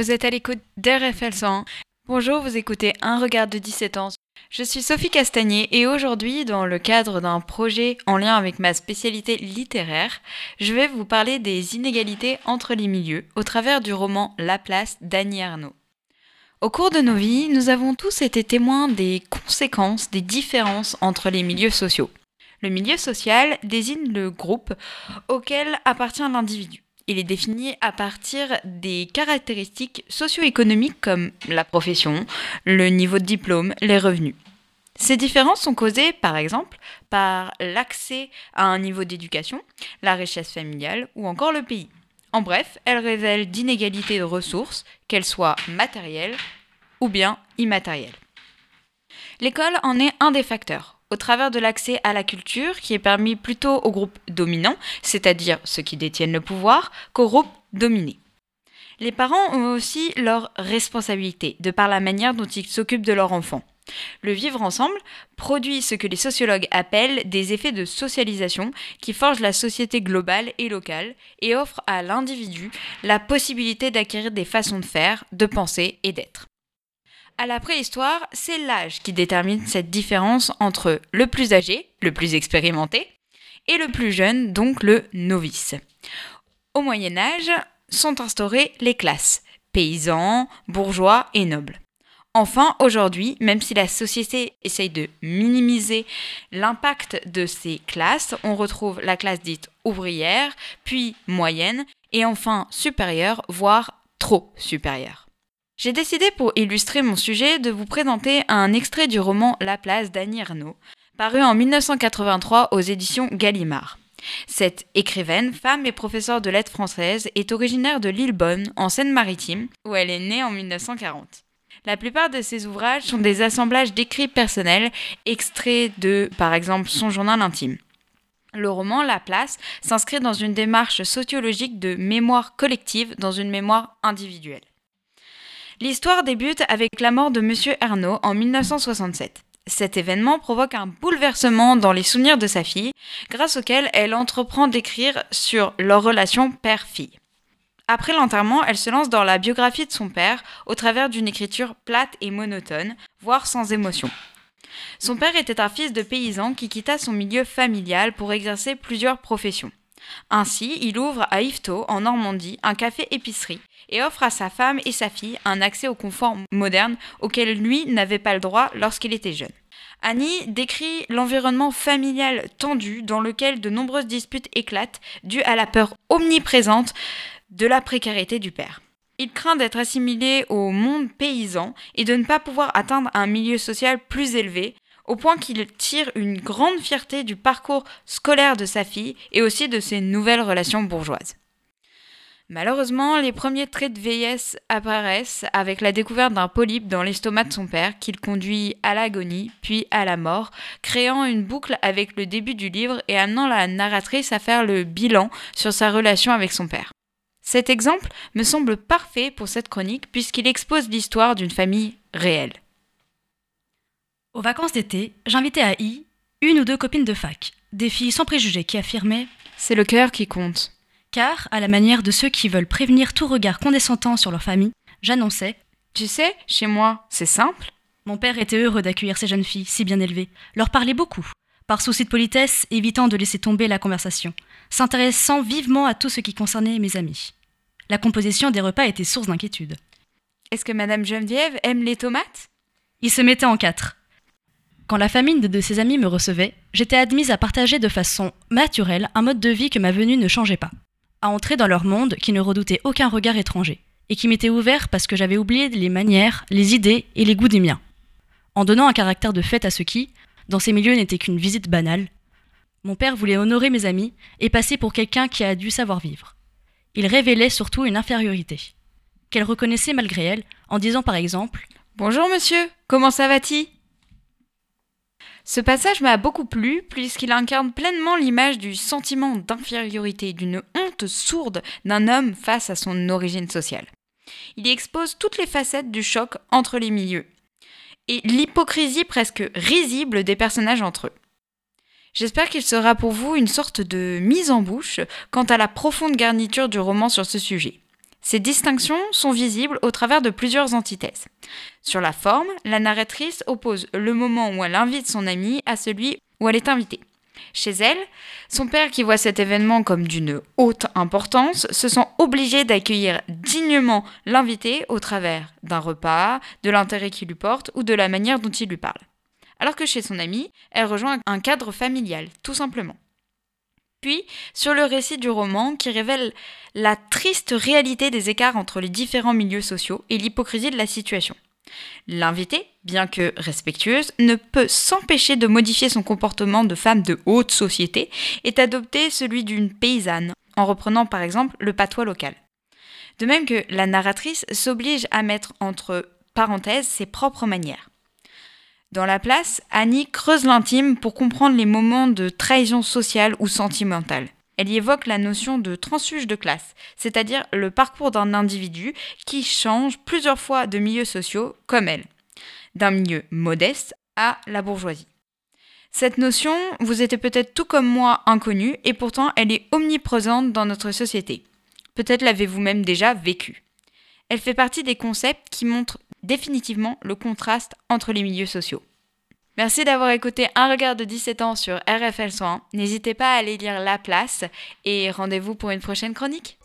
Vous êtes à l'écoute d'RFL 100. Bonjour, vous écoutez Un regard de 17 ans. Je suis Sophie Castagnier et aujourd'hui, dans le cadre d'un projet en lien avec ma spécialité littéraire, je vais vous parler des inégalités entre les milieux au travers du roman La place d'Annie Arnaud. Au cours de nos vies, nous avons tous été témoins des conséquences des différences entre les milieux sociaux. Le milieu social désigne le groupe auquel appartient l'individu. Il est défini à partir des caractéristiques socio-économiques comme la profession, le niveau de diplôme, les revenus. Ces différences sont causées, par exemple, par l'accès à un niveau d'éducation, la richesse familiale ou encore le pays. En bref, elles révèlent d'inégalités de ressources, qu'elles soient matérielles ou bien immatérielles. L'école en est un des facteurs au travers de l'accès à la culture qui est permis plutôt aux groupes dominants, c'est-à-dire ceux qui détiennent le pouvoir, qu'aux groupes dominés. Les parents ont aussi leur responsabilité, de par la manière dont ils s'occupent de leur enfant. Le vivre ensemble produit ce que les sociologues appellent des effets de socialisation qui forgent la société globale et locale et offrent à l'individu la possibilité d'acquérir des façons de faire, de penser et d'être. À la préhistoire, c'est l'âge qui détermine cette différence entre le plus âgé, le plus expérimenté, et le plus jeune, donc le novice. Au Moyen Âge sont instaurées les classes, paysans, bourgeois et nobles. Enfin, aujourd'hui, même si la société essaye de minimiser l'impact de ces classes, on retrouve la classe dite ouvrière, puis moyenne, et enfin supérieure, voire trop supérieure. J'ai décidé pour illustrer mon sujet de vous présenter un extrait du roman La place d'Annie Ernaux, paru en 1983 aux éditions Gallimard. Cette écrivaine, femme et professeure de lettres françaises, est originaire de Lillebonne, en Seine-Maritime, où elle est née en 1940. La plupart de ses ouvrages sont des assemblages d'écrits personnels, extraits de, par exemple, son journal intime. Le roman La Place s'inscrit dans une démarche sociologique de mémoire collective dans une mémoire individuelle. L'histoire débute avec la mort de Monsieur Ernaud en 1967. Cet événement provoque un bouleversement dans les souvenirs de sa fille, grâce auquel elle entreprend d'écrire sur leur relation père-fille. Après l'enterrement, elle se lance dans la biographie de son père au travers d'une écriture plate et monotone, voire sans émotion. Son père était un fils de paysan qui quitta son milieu familial pour exercer plusieurs professions. Ainsi, il ouvre à Yvetot, en Normandie, un café-épicerie et offre à sa femme et sa fille un accès au confort moderne auquel lui n'avait pas le droit lorsqu'il était jeune. Annie décrit l'environnement familial tendu dans lequel de nombreuses disputes éclatent dues à la peur omniprésente de la précarité du père. Il craint d'être assimilé au monde paysan et de ne pas pouvoir atteindre un milieu social plus élevé, au point qu'il tire une grande fierté du parcours scolaire de sa fille et aussi de ses nouvelles relations bourgeoises. Malheureusement, les premiers traits de vieillesse apparaissent avec la découverte d'un polype dans l'estomac de son père qu'il conduit à l'agonie, puis à la mort, créant une boucle avec le début du livre et amenant la narratrice à faire le bilan sur sa relation avec son père. Cet exemple me semble parfait pour cette chronique puisqu'il expose l'histoire d'une famille réelle. Aux vacances d'été, j'invitais à I une ou deux copines de fac, des filles sans préjugés qui affirmaient C'est le cœur qui compte. Car, à la manière de ceux qui veulent prévenir tout regard condescendant sur leur famille, j'annonçais Tu sais, chez moi, c'est simple. Mon père était heureux d'accueillir ces jeunes filles, si bien élevées, leur parlait beaucoup, par souci de politesse, évitant de laisser tomber la conversation, s'intéressant vivement à tout ce qui concernait mes amis. La composition des repas était source d'inquiétude. Est-ce que Madame Geneviève aime les tomates? Ils se mettaient en quatre. Quand la famille de ses amis me recevait, j'étais admise à partager de façon naturelle un mode de vie que ma venue ne changeait pas à entrer dans leur monde qui ne redoutait aucun regard étranger, et qui m'était ouvert parce que j'avais oublié les manières, les idées et les goûts des miens. En donnant un caractère de fête à ceux qui, dans ces milieux, n'étaient qu'une visite banale, mon père voulait honorer mes amis et passer pour quelqu'un qui a dû savoir vivre. Il révélait surtout une infériorité, qu'elle reconnaissait malgré elle, en disant par exemple Bonjour monsieur, comment ça va-t-il? Ce passage m'a beaucoup plu puisqu'il incarne pleinement l'image du sentiment d'infériorité, d'une honte sourde d'un homme face à son origine sociale. Il y expose toutes les facettes du choc entre les milieux et l'hypocrisie presque risible des personnages entre eux. J'espère qu'il sera pour vous une sorte de mise en bouche quant à la profonde garniture du roman sur ce sujet. Ces distinctions sont visibles au travers de plusieurs antithèses. Sur la forme, la narratrice oppose le moment où elle invite son ami à celui où elle est invitée. Chez elle, son père, qui voit cet événement comme d'une haute importance, se sent obligé d'accueillir dignement l'invité au travers d'un repas, de l'intérêt qu'il lui porte ou de la manière dont il lui parle. Alors que chez son ami, elle rejoint un cadre familial, tout simplement. Puis, sur le récit du roman qui révèle la triste réalité des écarts entre les différents milieux sociaux et l'hypocrisie de la situation. L'invitée, bien que respectueuse, ne peut s'empêcher de modifier son comportement de femme de haute société et d'adopter celui d'une paysanne, en reprenant par exemple le patois local. De même que la narratrice s'oblige à mettre entre parenthèses ses propres manières. Dans la place, Annie creuse l'intime pour comprendre les moments de trahison sociale ou sentimentale. Elle y évoque la notion de transfuge de classe, c'est-à-dire le parcours d'un individu qui change plusieurs fois de milieux sociaux comme elle, d'un milieu modeste à la bourgeoisie. Cette notion vous était peut-être tout comme moi inconnue et pourtant elle est omniprésente dans notre société. Peut-être l'avez-vous même déjà vécue. Elle fait partie des concepts qui montrent définitivement le contraste entre les milieux sociaux. Merci d'avoir écouté Un regard de 17 ans sur RFL 101. N'hésitez pas à aller lire La Place et rendez-vous pour une prochaine chronique.